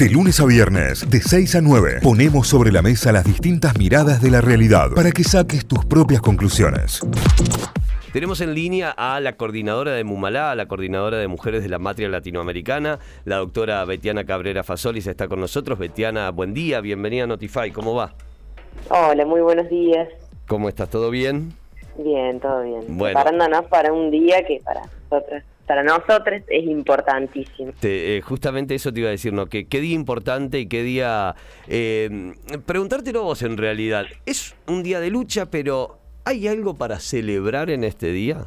De lunes a viernes, de 6 a 9, ponemos sobre la mesa las distintas miradas de la realidad para que saques tus propias conclusiones. Tenemos en línea a la coordinadora de Mumalá, a la coordinadora de Mujeres de la Matria Latinoamericana, la doctora Betiana Cabrera Fasolis está con nosotros. Betiana, buen día, bienvenida a Notify, ¿cómo va? Hola, muy buenos días. ¿Cómo estás? ¿Todo bien? Bien, todo bien. Bueno. Preparándonos para un día que para nosotros, para nosotros es importantísimo. Te- eh, justamente eso te iba a decir, ¿no? Que, qué día importante y qué día... Eh, preguntártelo vos en realidad. Es un día de lucha, pero ¿hay algo para celebrar en este día?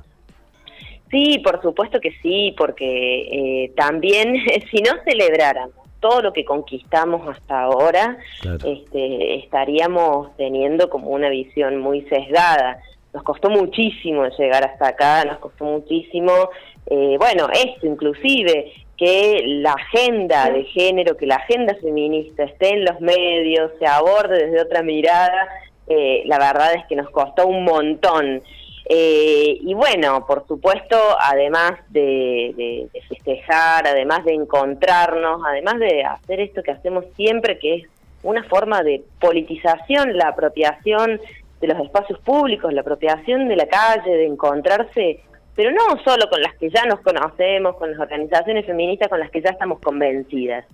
Sí, por supuesto que sí, porque eh, también si no celebráramos todo lo que conquistamos hasta ahora, Claro. este, estaríamos teniendo como una visión muy sesgada. Nos costó muchísimo llegar hasta acá, nos costó muchísimo, eh, bueno, esto inclusive, que la agenda de género, que la agenda feminista esté en los medios, se aborde desde otra mirada, eh, la verdad es que nos costó un montón. Eh, y bueno, por supuesto, además de, de- de festejar, además de encontrarnos, además de hacer esto que hacemos siempre, que es una forma de politización, la apropiación de los espacios públicos, la apropiación de la calle, de encontrarse, pero no solo con las que ya nos conocemos, con las organizaciones feministas con las que ya estamos convencidas,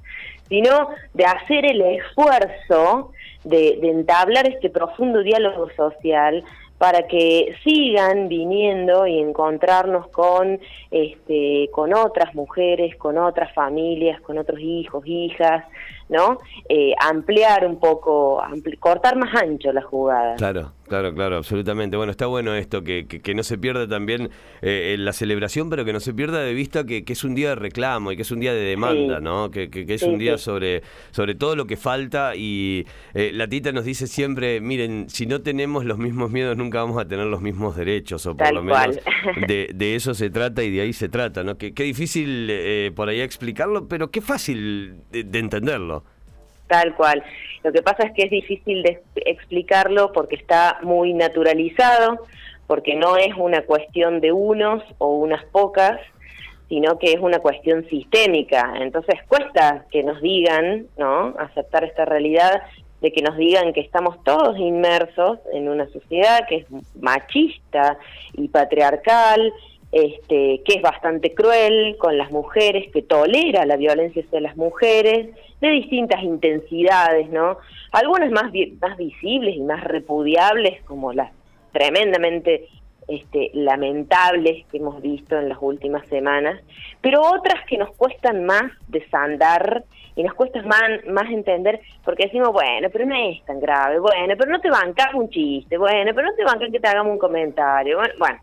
sino de hacer el esfuerzo de, de entablar este profundo diálogo social para que sigan viniendo y encontrarnos con este con otras mujeres, con otras familias, con otros hijos, hijas, ¿no? Eh, ampliar un poco, ampli- cortar más ancho la jugada. Claro, claro, claro, absolutamente. Bueno, está bueno esto, que, que, que no se pierda también eh, la celebración, pero que no se pierda de vista que, que es un día de reclamo y que es un día de demanda, Sí. ¿no? Que, es Sí, un día sí. sobre, sobre todo lo que falta y eh, la tita nos dice siempre, miren, si no tenemos los mismos miedos nunca vamos a tener los mismos derechos, o por Tal lo menos de, de eso se trata y de ahí se trata, ¿no? Que, qué difícil eh, por ahí explicarlo, pero qué fácil de- de entenderlo. Tal cual. Lo que pasa es que es difícil de explicarlo porque está muy naturalizado, porque no es una cuestión de unos o unas pocas, sino que es una cuestión sistémica. Entonces cuesta que nos digan, ¿no? Aceptar esta realidad de que nos digan que estamos todos inmersos en una sociedad que es machista y patriarcal, este, que es bastante cruel con las mujeres, que tolera la violencia hacia las mujeres de distintas intensidades, ¿no? Algunas más, más visibles y más repudiables, como las tremendamente este, lamentables que hemos visto en las últimas semanas, pero otras que nos cuestan más desandar y nos cuesta más, más entender, porque decimos, bueno, pero no es tan grave, bueno, pero no te bancas un chiste, bueno, pero no te bancas que te hagamos un comentario, bueno, bueno,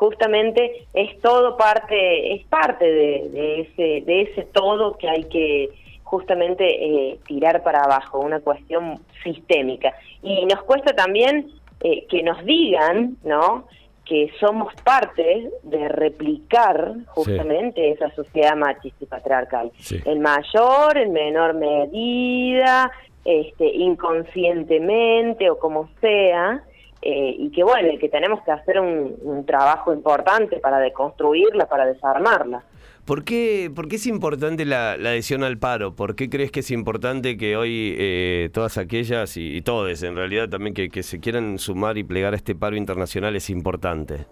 justamente es todo parte, es parte de, de ese, de ese todo que hay que justamente eh, tirar para abajo, una cuestión sistémica. Y nos cuesta también eh, que nos digan, ¿no? que somos parte de replicar justamente esa sociedad machista y patriarcal. Sí. En mayor, en menor medida, este, inconscientemente o como sea, eh, y que bueno, y que tenemos que hacer un, trabajo importante para deconstruirla, para desarmarla. ¿Por qué, por qué es importante la, la adhesión al paro? ¿Por qué crees que es importante que hoy eh, todas aquellas y, y todos en realidad también que, que se quieran sumar y plegar a este paro internacional es importante?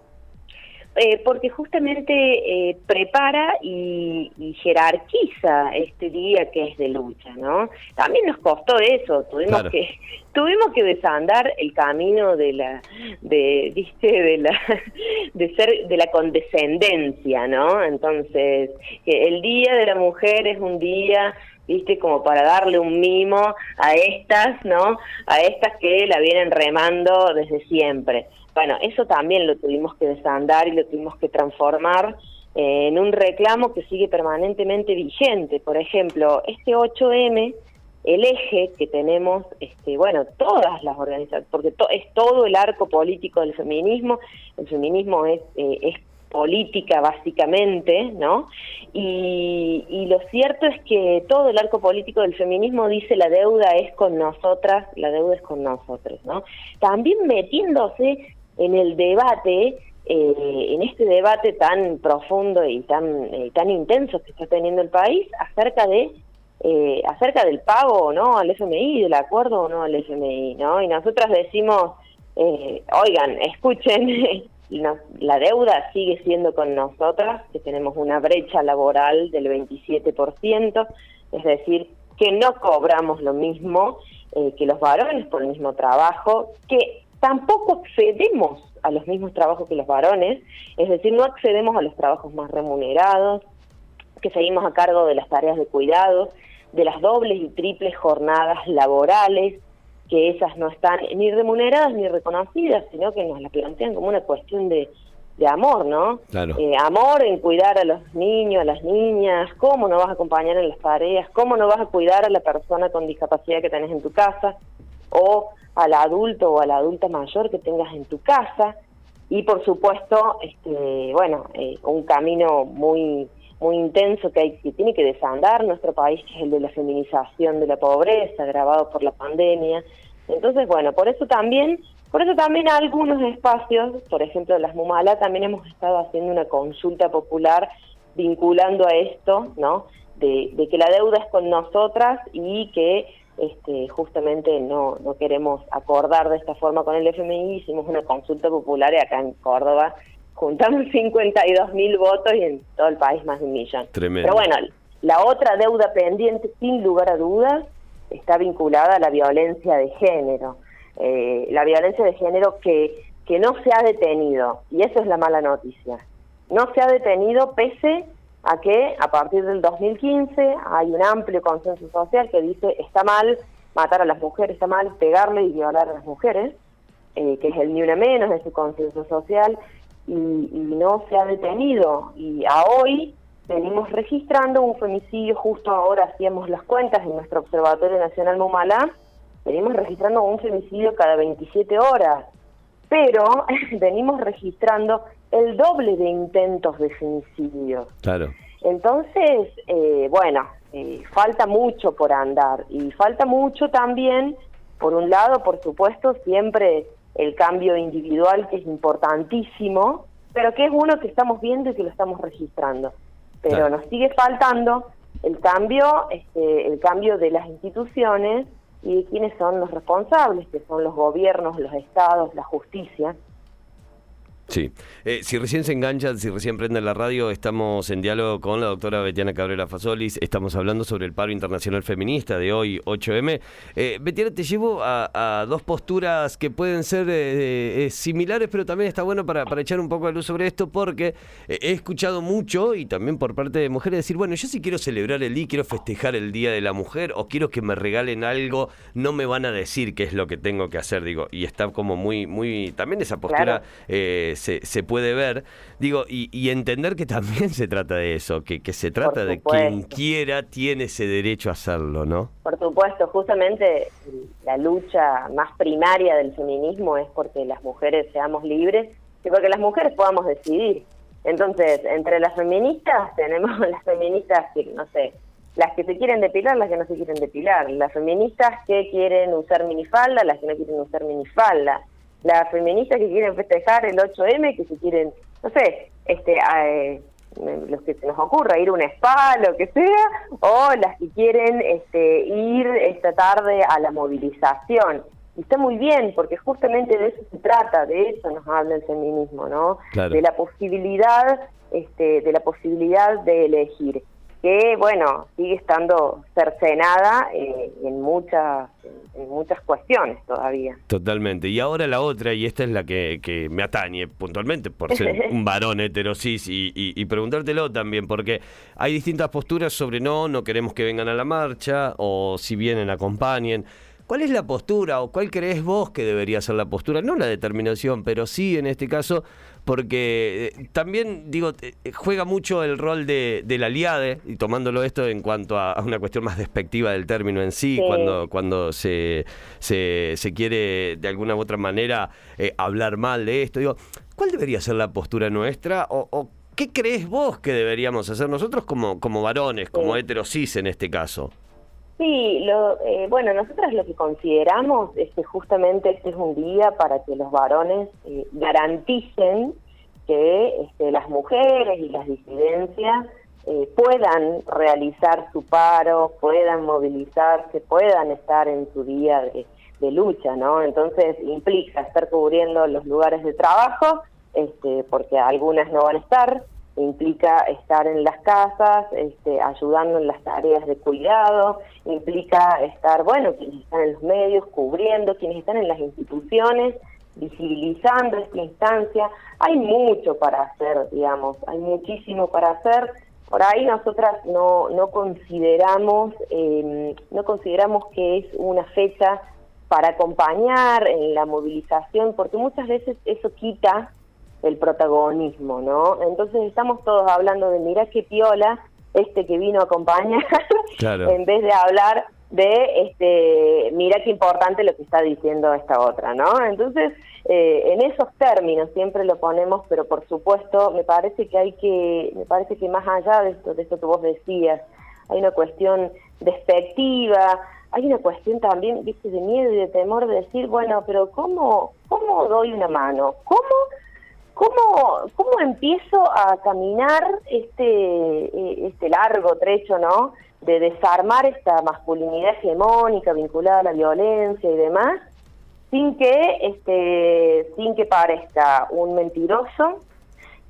Eh, porque justamente eh, prepara y, y jerarquiza este día que es de lucha, ¿no? También nos costó eso, tuvimos Claro. que tuvimos que desandar el camino de la de viste de la de ser de la condescendencia, ¿no? Entonces, el día de la mujer es un día viste como para darle un mimo a estas, ¿no? A estas que la vienen remando desde siempre. Bueno, eso también lo tuvimos que desandar y lo tuvimos que transformar eh, en un reclamo que sigue permanentemente vigente. Por ejemplo, este 8M, el eje que tenemos, este, bueno, todas las organizaciones, porque es todo el arco político del feminismo, el feminismo es, eh, es política básicamente, ¿no? Y, lo cierto es que todo el arco político del feminismo dice la deuda es con nosotras, la deuda es con nosotros, ¿no? También metiéndose en el debate, eh, en este debate tan profundo y tan, eh, tan intenso que está teniendo el país acerca de eh, acerca del pago o no al FMI, del acuerdo o no al FMI, ¿no? Y nosotras decimos, eh, oigan, escuchen, la deuda sigue siendo con nosotras, que tenemos una brecha laboral del 27%, es decir, que no cobramos lo mismo eh, que los varones por el mismo trabajo, que tampoco accedemos a los mismos trabajos que los varones, es decir, no accedemos a los trabajos más remunerados, que seguimos a cargo de las tareas de cuidado, de las dobles y triples jornadas laborales, que esas no están ni remuneradas ni reconocidas, sino que nos las plantean como una cuestión de, de amor, ¿no? Claro. Eh, amor en cuidar a los niños, a las niñas, cómo no vas a acompañar en las tareas, cómo no vas a cuidar a la persona con discapacidad que tenés en tu casa, o al adulto o a la adulta mayor que tengas en tu casa, y por supuesto, este, bueno, eh, un camino muy muy intenso que, hay, que tiene que desandar nuestro país, que es el de la feminización de la pobreza, agravado por la pandemia. Entonces, bueno, por eso también, por eso también algunos espacios, por ejemplo las Mumala, también hemos estado haciendo una consulta popular vinculando a esto, ¿no? De, de que la deuda es con nosotras y que este, justamente no, no queremos acordar de esta forma con el FMI, hicimos una consulta popular acá en Córdoba juntamos 52 mil votos y en todo el país más de un millón. Tremendo. Pero bueno, la otra deuda pendiente, sin lugar a dudas, está vinculada a la violencia de género. Eh, la violencia de género que, que no se ha detenido, y eso es la mala noticia. No se ha detenido pese a que a partir del 2015 hay un amplio consenso social que dice está mal matar a las mujeres, está mal pegarle y violar a las mujeres, eh, que es el ni una menos de ese consenso social, y, no se ha detenido. Y a hoy venimos registrando un femicidio, justo ahora hacíamos las cuentas en nuestro Observatorio Nacional Mumalá, venimos registrando un femicidio cada 27 horas, pero venimos registrando el doble de intentos de femicidio. Claro. Entonces, eh, bueno, eh, falta mucho por andar y falta mucho también, por un lado, por supuesto, siempre el cambio individual que es importantísimo, pero que es uno que estamos viendo y que lo estamos registrando. Pero nos sigue faltando el cambio, este, el cambio de las instituciones y de quiénes son los responsables, que son los gobiernos, los estados, la justicia. Sí. Eh, si recién se enganchan, si recién prenden la radio, estamos en diálogo con la doctora Betiana Cabrera Fasolis. Estamos hablando sobre el paro internacional feminista de hoy, 8M. Eh, Betiana, te llevo a, dos posturas que pueden ser eh, eh, similares, pero también está bueno para, para, echar un poco de luz sobre esto, porque he escuchado mucho, y también por parte de mujeres, decir, bueno, yo sí quiero celebrar el día, quiero festejar el Día de la Mujer, o quiero que me regalen algo, no me van a decir qué es lo que tengo que hacer, digo, y está como muy, muy, también esa postura se, se, puede ver, digo, y, entender que también se trata de eso, que, que se trata de quien quiera tiene ese derecho a hacerlo, ¿no? Por supuesto, justamente la lucha más primaria del feminismo es porque las mujeres seamos libres y porque las mujeres podamos decidir. Entonces, entre las feministas tenemos las feministas que, no sé, las que se quieren depilar, las que no se quieren depilar, las feministas que quieren usar minifalda, las que no quieren usar minifalda, las feministas que quieren festejar el 8M, que se quieren, no sé, este, eh, los que se nos ocurra, ir a un spa, lo que sea, o las que quieren este, ir esta tarde a la movilización. Y está muy bien, porque justamente de eso se trata, de eso nos habla el feminismo, ¿no? De la posibilidad, este, de la posibilidad de elegir que bueno sigue estando cercenada eh, en muchas en muchas cuestiones todavía. Totalmente. Y ahora la otra y esta es la que, que me atañe puntualmente por ser un varón heterosis y, y, preguntártelo también porque hay distintas posturas sobre no no queremos que vengan a la marcha o si vienen acompañen ¿Cuál es la postura o cuál crees vos que debería ser la postura? No la determinación, pero sí en este caso, porque eh, también, digo, eh, juega mucho el rol de, del aliade, y tomándolo esto en cuanto a, una cuestión más despectiva del término en sí, cuando, cuando se, se, quiere de alguna u otra manera eh, hablar mal de esto. Digo, ¿cuál debería ser la postura nuestra o, qué crees vos que deberíamos hacer nosotros como, como varones, como heterosis en este caso? Sí, lo, eh, bueno, nosotras lo que consideramos es que justamente este es un día para que los varones eh, garanticen que este, las mujeres y las disidencias eh, puedan realizar su paro, puedan movilizarse, puedan estar en su día de, lucha, ¿no? Entonces implica estar cubriendo los lugares de trabajo, este, porque algunas no van a estar, implica estar en las casas, este, ayudando en las tareas de cuidado, implica estar, bueno, quienes están en los medios, cubriendo, quienes están en las instituciones, visibilizando esta instancia. Hay mucho para hacer, digamos, hay muchísimo para hacer. Por ahí nosotras no, no consideramos, eh, no consideramos que es una fecha para acompañar en la movilización, porque muchas veces eso quita el protagonismo, ¿no? Entonces estamos todos hablando de mira qué piola este que vino a acompañar, en vez de hablar de este mira qué importante lo que está diciendo esta otra, ¿no? Entonces, eh, en esos términos siempre lo ponemos, pero por supuesto, me parece que hay que, me parece que más allá de esto, de esto que vos decías, hay una cuestión despectiva, hay una cuestión también, viste, de miedo y de temor de decir, bueno, pero ¿cómo, cómo doy una mano? ¿Cómo ¿Cómo, ¿Cómo empiezo a caminar este, eh, este largo trecho, ¿no? De desarmar esta masculinidad hegemónica vinculada a la violencia y demás, sin que, este, sin que parezca un mentiroso,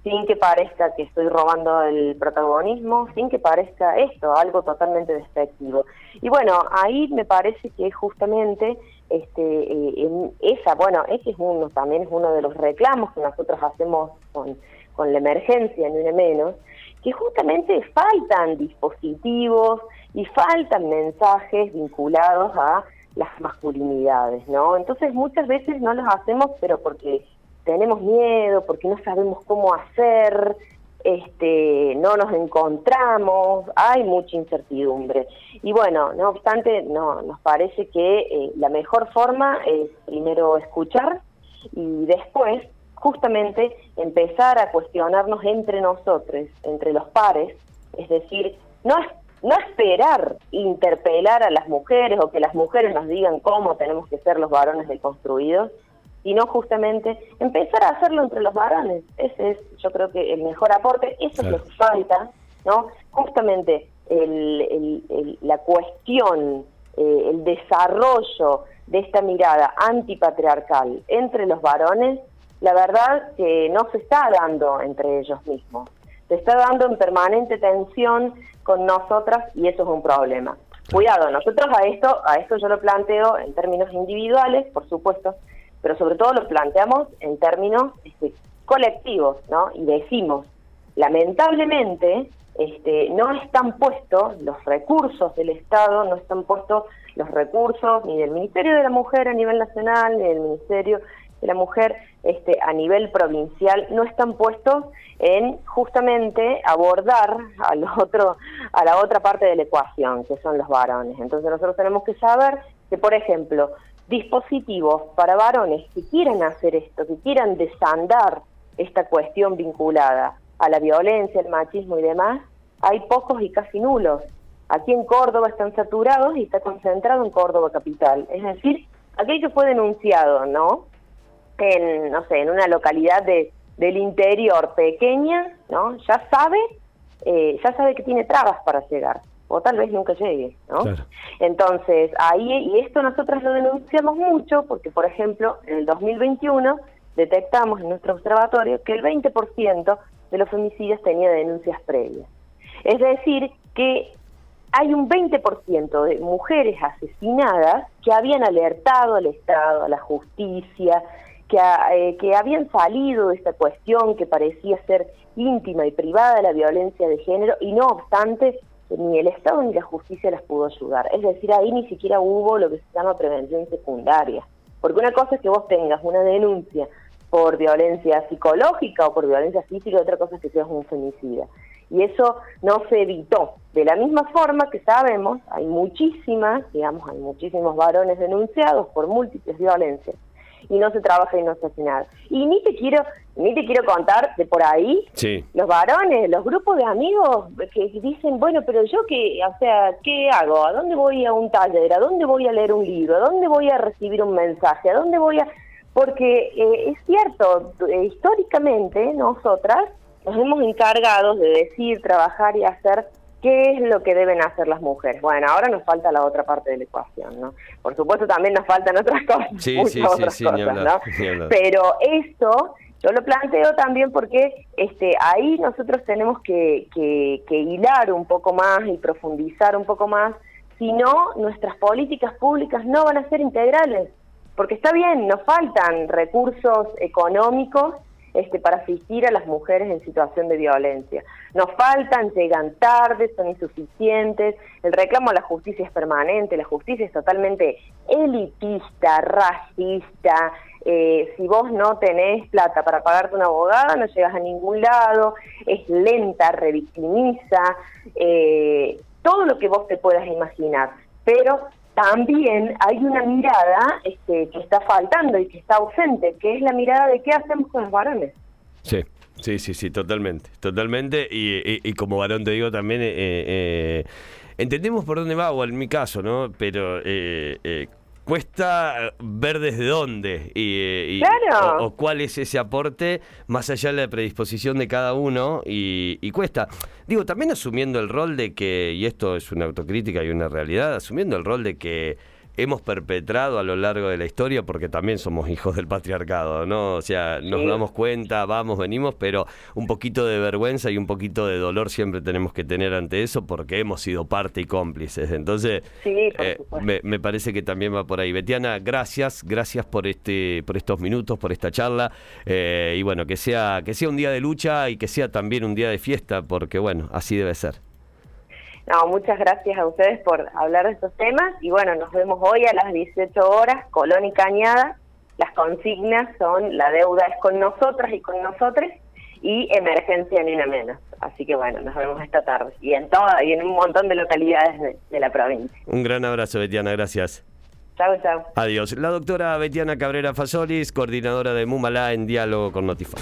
sin que parezca que estoy robando el protagonismo, sin que parezca esto, algo totalmente despectivo. Y bueno, ahí me parece que justamente este, eh, esa, bueno, ese es uno, también es uno de los reclamos que nosotros hacemos con, con la emergencia, ni una menos, que justamente faltan dispositivos y faltan mensajes vinculados a las masculinidades, ¿no? Entonces muchas veces no los hacemos, pero porque tenemos miedo, porque no sabemos cómo hacer, este, no nos encontramos, hay mucha incertidumbre. Y bueno, no obstante, no, nos parece que eh, la mejor forma es primero escuchar y después justamente empezar a cuestionarnos entre nosotros, entre los pares, es decir, no, no esperar interpelar a las mujeres o que las mujeres nos digan cómo tenemos que ser los varones deconstruidos, sino justamente empezar a hacerlo entre los varones. Ese es, yo creo que el mejor aporte, eso es lo que falta, ¿no? Justamente la cuestión, eh, el desarrollo de esta mirada antipatriarcal entre los varones, la verdad que no se está dando entre ellos mismos. Se está dando en permanente tensión con nosotras y eso es un problema. Cuidado, nosotros a esto, a esto yo lo planteo en términos individuales, por supuesto, pero sobre todo lo planteamos en términos este, colectivos, ¿no? Y decimos, lamentablemente, este, no están puestos los recursos del Estado, no están puestos los recursos ni del Ministerio de la Mujer a nivel nacional, ni del Ministerio de la Mujer este, a nivel provincial, no están puestos en justamente abordar al otro, a la otra parte de la ecuación, que son los varones. Entonces nosotros tenemos que saber que, por ejemplo, dispositivos para varones que quieran hacer esto, que quieran desandar esta cuestión vinculada a la violencia, el machismo y demás, hay pocos y casi nulos. Aquí en Córdoba están saturados y está concentrado en Córdoba capital. Es decir, aquel que fue denunciado, ¿no? En, no sé, en una localidad de, del interior pequeña, ¿no? Ya sabe, eh, ya sabe que tiene trabas para llegar o tal vez nunca llegue, ¿no? Entonces, ahí, y esto nosotros lo denunciamos mucho porque, por ejemplo, en el 2021 detectamos en nuestro observatorio que el 20% de los femicidios tenía denuncias previas. Es decir, que hay un 20% de mujeres asesinadas que habían alertado al Estado, a la justicia, que, eh, que habían salido de esta cuestión que parecía ser íntima y privada de la violencia de género y no obstante ni el Estado ni la justicia las pudo ayudar. Es decir, ahí ni siquiera hubo lo que se llama prevención secundaria. Porque una cosa es que vos tengas una denuncia por violencia psicológica o por violencia física, otra cosa es que seas un femicida. Y eso no se evitó. De la misma forma que sabemos, hay muchísimas, digamos, hay muchísimos varones denunciados por múltiples violencias y no se trabaja y no se hace nada. Y ni te quiero, ni te quiero contar de por ahí, los varones, los grupos de amigos que dicen, bueno, pero yo qué, o sea, ¿qué hago? ¿A dónde voy a un taller? ¿A dónde voy a leer un libro? ¿A dónde voy a recibir un mensaje? ¿A dónde voy a...? Porque eh, es cierto, eh, históricamente nosotras nos hemos encargado de decir, trabajar y hacer qué es lo que deben hacer las mujeres. Bueno, ahora nos falta la otra parte de la ecuación, ¿no? Por supuesto también nos faltan otras cosas, Sí, muchas sí, otras sí, cosas, hablar, ¿no? Pero esto yo lo planteo también porque este, ahí nosotros tenemos que, que, que hilar un poco más y profundizar un poco más, si no, nuestras políticas públicas no van a ser integrales, porque está bien, nos faltan recursos económicos este, para asistir a las mujeres en situación de violencia. Nos faltan, llegan tarde, son insuficientes, el reclamo a la justicia es permanente, la justicia es totalmente elitista, racista, eh, si vos no tenés plata para pagarte una abogada no llegas a ningún lado, es lenta, revictimiza, eh, todo lo que vos te puedas imaginar, pero también hay una mirada este, que está faltando y que está ausente, que es la mirada de qué hacemos con los varones. Sí. Sí, sí, sí, totalmente, totalmente. Y, como varón te digo también, eh, eh, entendemos por dónde va, o en mi caso, ¿no? Pero eh, cuesta ver desde dónde y, y- Claro. o, o cuál es ese aporte más allá de la predisposición de cada uno y, y cuesta. Digo, también asumiendo el rol de que, y esto es una autocrítica y una realidad, asumiendo el rol de que hemos perpetrado a lo largo de la historia, porque también somos hijos del patriarcado, ¿no? O sea, nos Sí. damos cuenta, vamos, venimos, pero un poquito de vergüenza y un poquito de dolor siempre tenemos que tener ante eso porque hemos sido parte y cómplices. Entonces, Sí, eh, me, me parece que también va por ahí. Betiana, gracias, gracias por este, por estos minutos, por esta charla. eh, y bueno, que sea, que sea un día de lucha y que sea también un día de fiesta, porque bueno, así debe ser. No, muchas gracias a ustedes por hablar de estos temas y bueno, nos vemos hoy a las 18 horas, Colón y Cañada. Las consignas son la deuda es con nosotras y con nosotros y emergencia ni una menos. Así que bueno, nos vemos esta tarde y en toda y en un montón de localidades de, de la provincia. Un gran abrazo, Betiana, gracias. Chau, chau. Adiós. La doctora Betiana Cabrera Fasolis, coordinadora de Mumalá en diálogo con Notify.